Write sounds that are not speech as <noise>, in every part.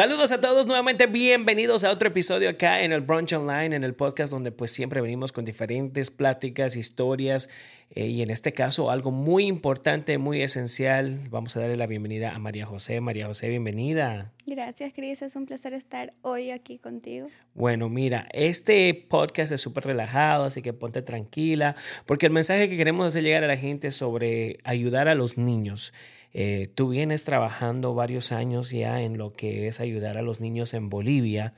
Saludos a todos nuevamente, bienvenidos a otro episodio acá en el Brunch Online, en el podcast donde pues siempre venimos con diferentes pláticas, historias eh, y en este caso algo muy importante, muy esencial. Vamos a darle la bienvenida a María José. María José, bienvenida. Gracias, Cris. Es un placer estar hoy aquí contigo. Bueno, mira, este podcast es súper relajado, así que ponte tranquila, porque el mensaje que queremos hacer llegar a la gente sobre ayudar a los niños. Eh, tú vienes trabajando varios años ya en lo que es ayudar a los niños en Bolivia.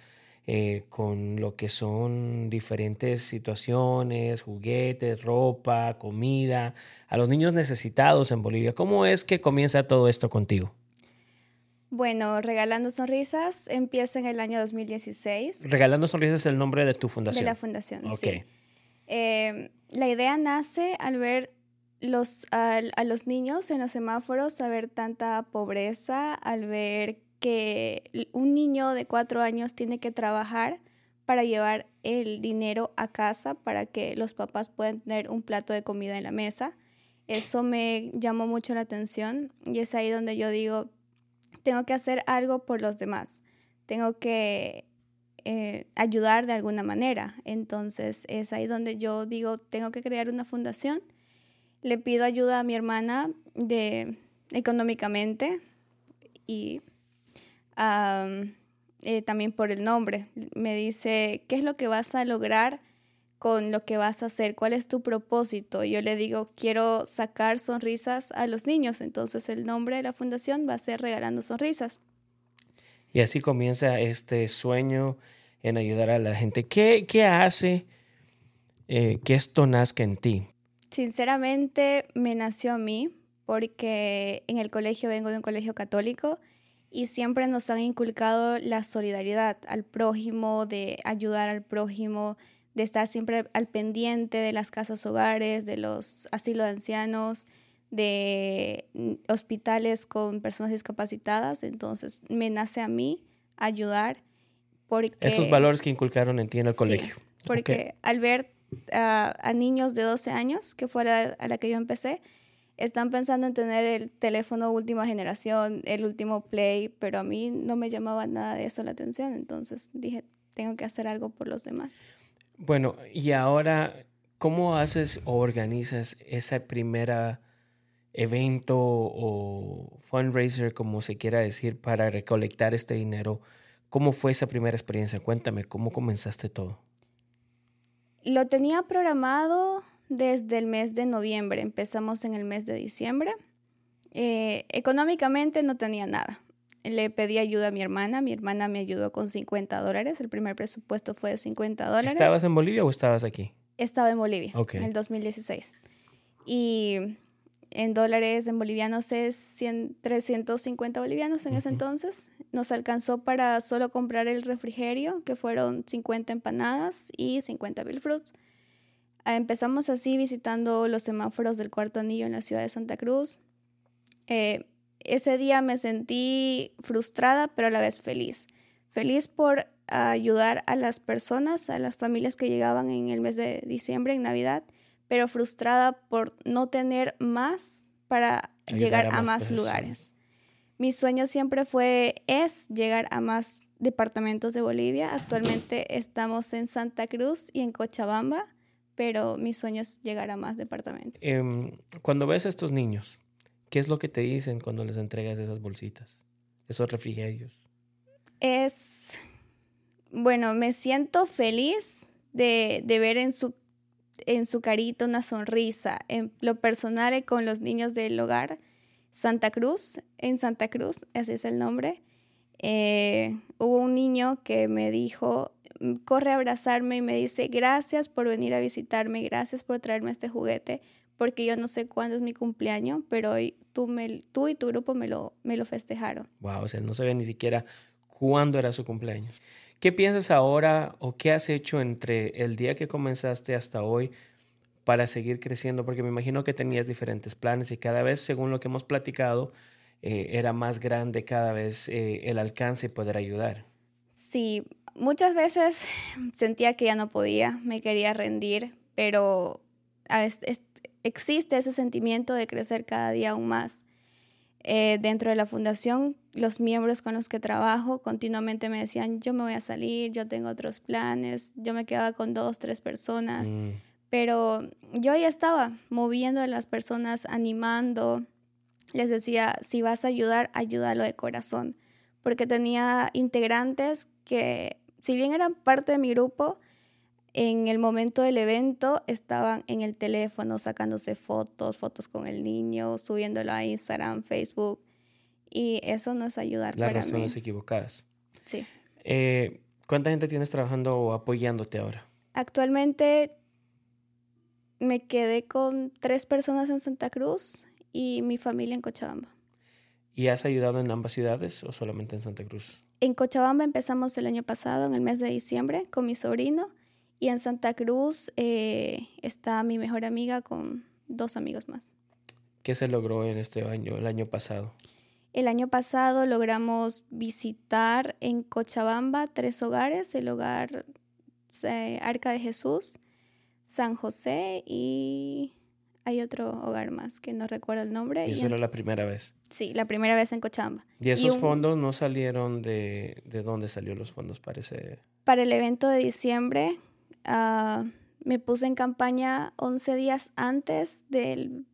Eh, con lo que son diferentes situaciones, juguetes, ropa, comida, a los niños necesitados en Bolivia. ¿Cómo es que comienza todo esto contigo? Bueno, Regalando Sonrisas empieza en el año 2016. Regalando Sonrisas es el nombre de tu fundación. De la fundación, sí. Eh, la idea nace al ver los, a, los niños en los semáforos, a ver tanta pobreza, al ver que un niño de cuatro años tiene que trabajar para llevar el dinero a casa para que los papás puedan tener un plato de comida en la mesa. Eso me llamó mucho la atención y es ahí donde yo digo, tengo que hacer algo por los demás, tengo que eh, ayudar de alguna manera. Entonces es ahí donde yo digo, tengo que crear una fundación le pido ayuda a mi hermana de económicamente y eh, también por el nombre. Me dice, ¿qué es lo que vas a lograr con lo que vas a hacer? ¿Cuál es tu propósito? Yo le digo, quiero sacar sonrisas a los niños. Entonces el nombre de la fundación va a ser Regalando Sonrisas. Y así comienza este sueño en ayudar a la gente. ¿Qué, qué hace eh, que esto nazca en ti? Sinceramente me nació a mí porque en el colegio vengo de un colegio católico y siempre nos han inculcado la solidaridad al prójimo, de ayudar al prójimo, de estar siempre al pendiente de las casas hogares, de los asilos de ancianos, de hospitales con personas discapacitadas. Entonces me nace a mí ayudar porque... Esos valores que inculcaron en ti en el colegio. porque al ver a, niños de 12 años, que fue a la que yo empecé, están pensando en tener el teléfono última generación, el último play, pero a mí no me llamaba nada de eso la atención, entonces dije, tengo que hacer algo por los demás. Bueno, y ahora, ¿cómo haces o organizas ese primer evento o fundraiser, como se quiera decir, para recolectar este dinero? ¿Cómo fue esa primera experiencia? Cuéntame, ¿cómo comenzaste todo? Lo tenía programado desde el mes de noviembre, empezamos en el mes de diciembre. Eh, económicamente no tenía nada. Le pedí ayuda a mi hermana, mi hermana me ayudó con 50 dólares, el primer presupuesto fue de 50 dólares. ¿Estabas en Bolivia o estabas aquí? Estaba en Bolivia, en el 2016. Y en dólares en bolivianos es 100, 350 bolivianos en ese entonces. Nos alcanzó para solo comprar el refrigerio, que fueron 50 empanadas y 50 Bill Fruits. Ah, empezamos así visitando los semáforos del cuarto anillo en la ciudad de Santa Cruz. Eh, ese día me sentí frustrada, pero a la vez feliz. Feliz por ayudar a las personas, a las familias que llegaban en el mes de diciembre, en Navidad, pero frustrada por no tener más para llegar a más, lugares. Mi sueño siempre fue, es llegar a más departamentos de Bolivia. Actualmente estamos en Santa Cruz y en Cochabamba, pero mi sueño es llegar a más departamentos. Em, cuando ves a estos niños, ¿qué es lo que te dicen cuando les entregas esas bolsitas, esos refrigerios? Es, bueno, me siento feliz de, de ver en su en su carita una sonrisa. En lo personal, con los niños del hogar Santa Cruz, en Santa Cruz, ese es el nombre, eh, hubo un niño que me dijo, corre a abrazarme y me dice, gracias por venir a visitarme, gracias por traerme este juguete, porque yo no sé cuándo es mi cumpleaños, pero hoy tú, me, tú y tu grupo me lo, me lo festejaron. Wow, o sea, no sabía ni siquiera cuándo era su cumpleaños. ¿Qué piensas ahora o qué has hecho entre el día que comenzaste hasta hoy para seguir creciendo? Porque me imagino que tenías diferentes planes y cada vez, según lo que hemos platicado, eh, era más grande cada vez eh, el alcance y poder ayudar. Sí, muchas veces <laughs> sentía que ya no podía, me quería rendir, pero existe ese sentimiento de crecer cada día aún más. Eh, dentro de la fundación, los miembros con los que trabajo continuamente me decían, yo me voy a salir, yo tengo otros planes, yo me quedaba con dos, tres personas, mm. pero yo ya estaba moviendo a las personas, animando, les decía, si vas a ayudar, ayúdalo de corazón, porque tenía integrantes que, si bien eran parte de mi grupo, en el momento del evento estaban en el teléfono sacándose fotos, fotos con el niño, subiéndolo a Instagram, Facebook. Y eso no es ayudar Las razones equivocadas. Sí. Eh, ¿Cuánta gente tienes trabajando o apoyándote ahora? Actualmente me quedé con tres personas en Santa Cruz y mi familia en Cochabamba. ¿Y has ayudado en ambas ciudades o solamente en Santa Cruz? En Cochabamba empezamos el año pasado, en el mes de diciembre, con mi sobrino y en Santa Cruz eh, está mi mejor amiga con dos amigos más. ¿Qué se logró en este año, el año pasado? El año pasado logramos visitar en Cochabamba tres hogares, el hogar eh, Arca de Jesús, San José y hay otro hogar más que no recuerdo el nombre. ¿Y eso era la primera vez? Sí, la primera vez en Cochabamba. ¿Y esos fondos no salieron de, de dónde salieron los fondos? Parece... Para el evento de diciembre Ah, me puse en campaña 11 días antes del...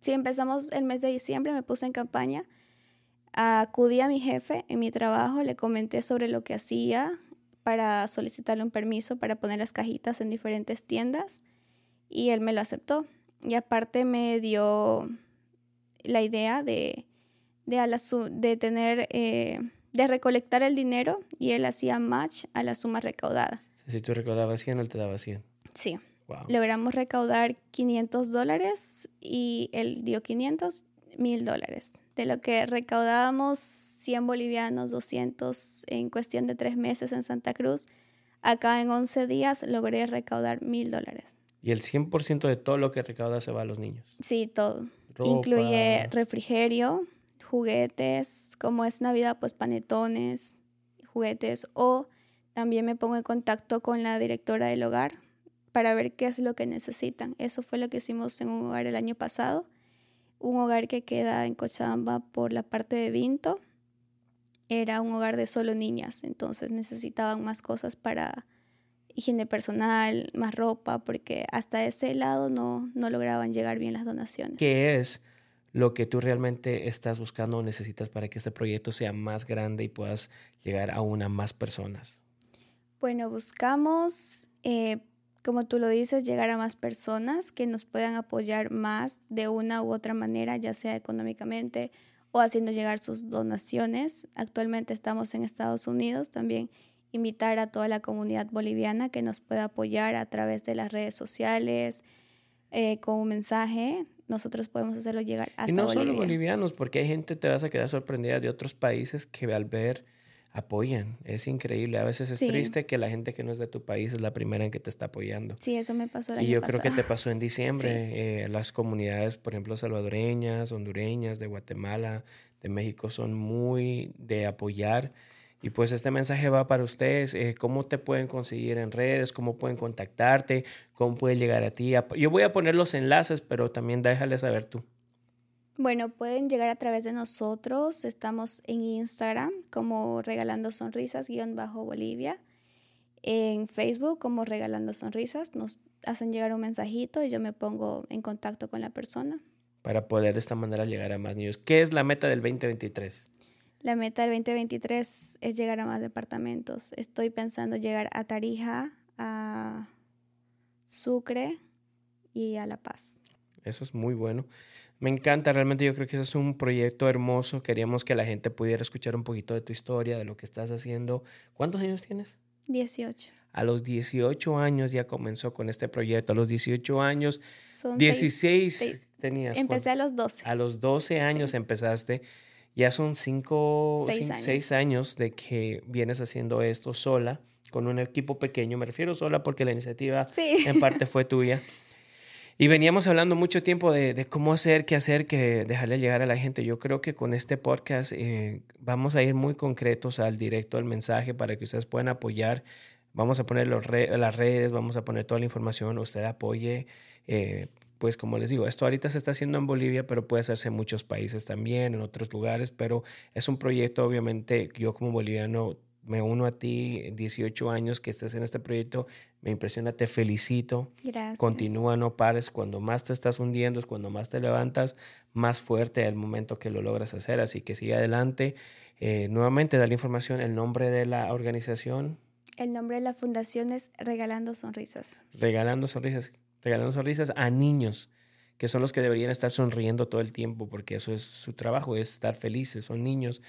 Si empezamos el mes de diciembre, me puse en campaña. Acudí a mi jefe en mi trabajo, le comenté sobre lo que hacía para solicitarle un permiso para poner las cajitas en diferentes tiendas y él me lo aceptó. Y aparte me dio la idea de, de, de tener, eh, de recolectar el dinero y él hacía match a la suma recaudada. Si tú recaudabas 100, él te daba 100. Sí. Logramos recaudar 500 dólares y él dio 500, mil dólares. De lo que recaudábamos 100 bolivianos, 200 en cuestión de tres meses en Santa Cruz, acá en 11 días logré recaudar mil dólares. ¿Y el 100% de todo lo que recauda se va a los niños? Sí, todo. Incluye refrigerio, juguetes, como es Navidad, pues panetones, juguetes o también me pongo en contacto con la directora del hogar para ver qué es lo que necesitan. Eso fue lo que hicimos en un hogar el año pasado, un hogar que queda en Cochabamba por la parte de Vinto. Era un hogar de solo niñas, entonces necesitaban más cosas para higiene personal, más ropa, porque hasta ese lado no, no lograban llegar bien las donaciones. ¿Qué es lo que tú realmente estás buscando o necesitas para que este proyecto sea más grande y puedas llegar a una más personas? Bueno, buscamos, eh, como tú lo dices, llegar a más personas que nos puedan apoyar más de una u otra manera, ya sea económicamente o haciendo llegar sus donaciones. Actualmente estamos en Estados Unidos, también invitar a toda la comunidad boliviana que nos pueda apoyar a través de las redes sociales, eh, con un mensaje, nosotros podemos hacerlo llegar hasta Y no solo bolivianos, porque hay gente, te vas a quedar sorprendida de otros países que al ver apoyan. Es increíble. A veces es triste que la gente que no es de tu país es la primera en que te está apoyando. Sí, eso me pasó el Y yo creo que te pasó en diciembre. Eh, las comunidades, por ejemplo, salvadoreñas, hondureñas, de Guatemala, de México, son muy de apoyar. Y pues este mensaje va para ustedes. Eh, ¿Cómo te pueden conseguir en redes? ¿Cómo pueden contactarte? ¿Cómo puede llegar a ti? Yo voy a poner los enlaces, pero también déjale saber tú. Bueno, pueden llegar a través de nosotros. Estamos en Instagram como Regalando Sonrisas, guion bajo Bolivia. En Facebook como Regalando Sonrisas. Nos hacen llegar un mensajito y yo me pongo en contacto con la persona. Para poder de esta manera llegar a más niños. ¿Qué es la meta del 2023? La meta del 2023 es llegar a más departamentos. Estoy pensando llegar a Tarija, a Sucre y a La Paz. Eso es muy bueno. Me encanta, realmente yo creo que eso es un proyecto hermoso. Queríamos que la gente pudiera escuchar un poquito de tu historia, de lo que estás haciendo. ¿Cuántos años tienes? 18. A los 18 años ya comenzó con este proyecto. A los 18 años, 16 tenías. Empecé a los 12. A los 12 años empezaste. Ya son 5, 6 años. de que vienes haciendo esto sola, con un equipo pequeño. Me refiero sola porque la iniciativa en parte fue tuya. <laughs> Y veníamos hablando mucho tiempo de, cómo hacer, qué hacer, que dejarle llegar a la gente. Yo creo que con este podcast eh, vamos a ir muy concretos al directo, al mensaje, para que ustedes puedan apoyar. Vamos a poner los las redes, vamos a poner toda la información, usted apoye. Eh, pues como les digo, esto ahorita se está haciendo en Bolivia, pero puede hacerse en muchos países también, en otros lugares, pero es un proyecto, obviamente, yo como boliviano me uno a ti, 18 años que estés en este proyecto, me impresiona, te felicito. Gracias. Continúa, no pares. Cuando más te estás hundiendo es cuando más te levantas, más fuerte el momento que lo logras hacer. Así que sigue adelante. Eh, nuevamente, da la información, el nombre de la organización. El nombre de la fundación es Regalando Sonrisas. Regalando Sonrisas. Regalando Sonrisas a niños que son los que deberían estar sonriendo todo el tiempo, porque eso es su trabajo, es estar felices, son niños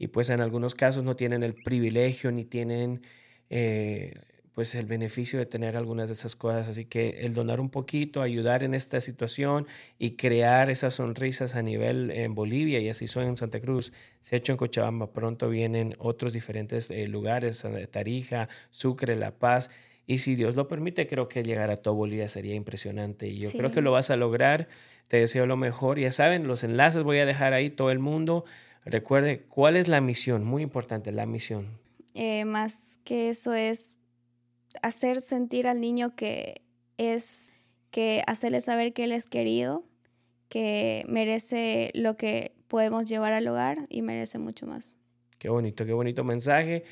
y pues en algunos casos no tienen el privilegio ni tienen eh, pues el beneficio de tener algunas de esas cosas. Así que el donar un poquito, ayudar en esta situación y crear esas sonrisas a nivel en Bolivia y así son en Santa Cruz, se ha hecho en Cochabamba, pronto vienen otros diferentes eh, lugares, Tarija, Sucre, La Paz. Y si Dios lo permite, creo que llegar a todo Bolivia sería impresionante. Y yo creo que lo vas a lograr. Te deseo lo mejor. Ya saben, los enlaces voy a dejar ahí todo el mundo. Recuerde, ¿cuál es la misión? Muy importante, la misión. Eh, más que eso es hacer sentir al niño que es, que hacerle saber que él es querido, que merece lo que podemos llevar al hogar y merece mucho más. Qué bonito, qué bonito mensaje.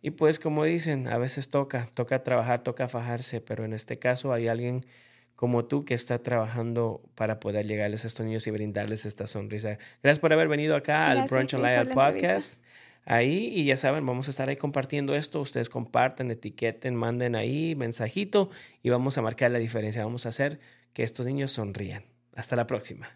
Y pues como dicen, a veces toca, toca trabajar, toca fajarse, pero en este caso hay alguien como tú que está trabajando para poder llegarles a estos niños y brindarles esta sonrisa. Gracias por haber venido acá al Brunch Online Podcast. Ahí, y ya saben, vamos a estar ahí compartiendo esto. Ustedes comparten, etiqueten, manden ahí mensajito y vamos a marcar la diferencia. Vamos a hacer que estos niños sonrían. Hasta la próxima.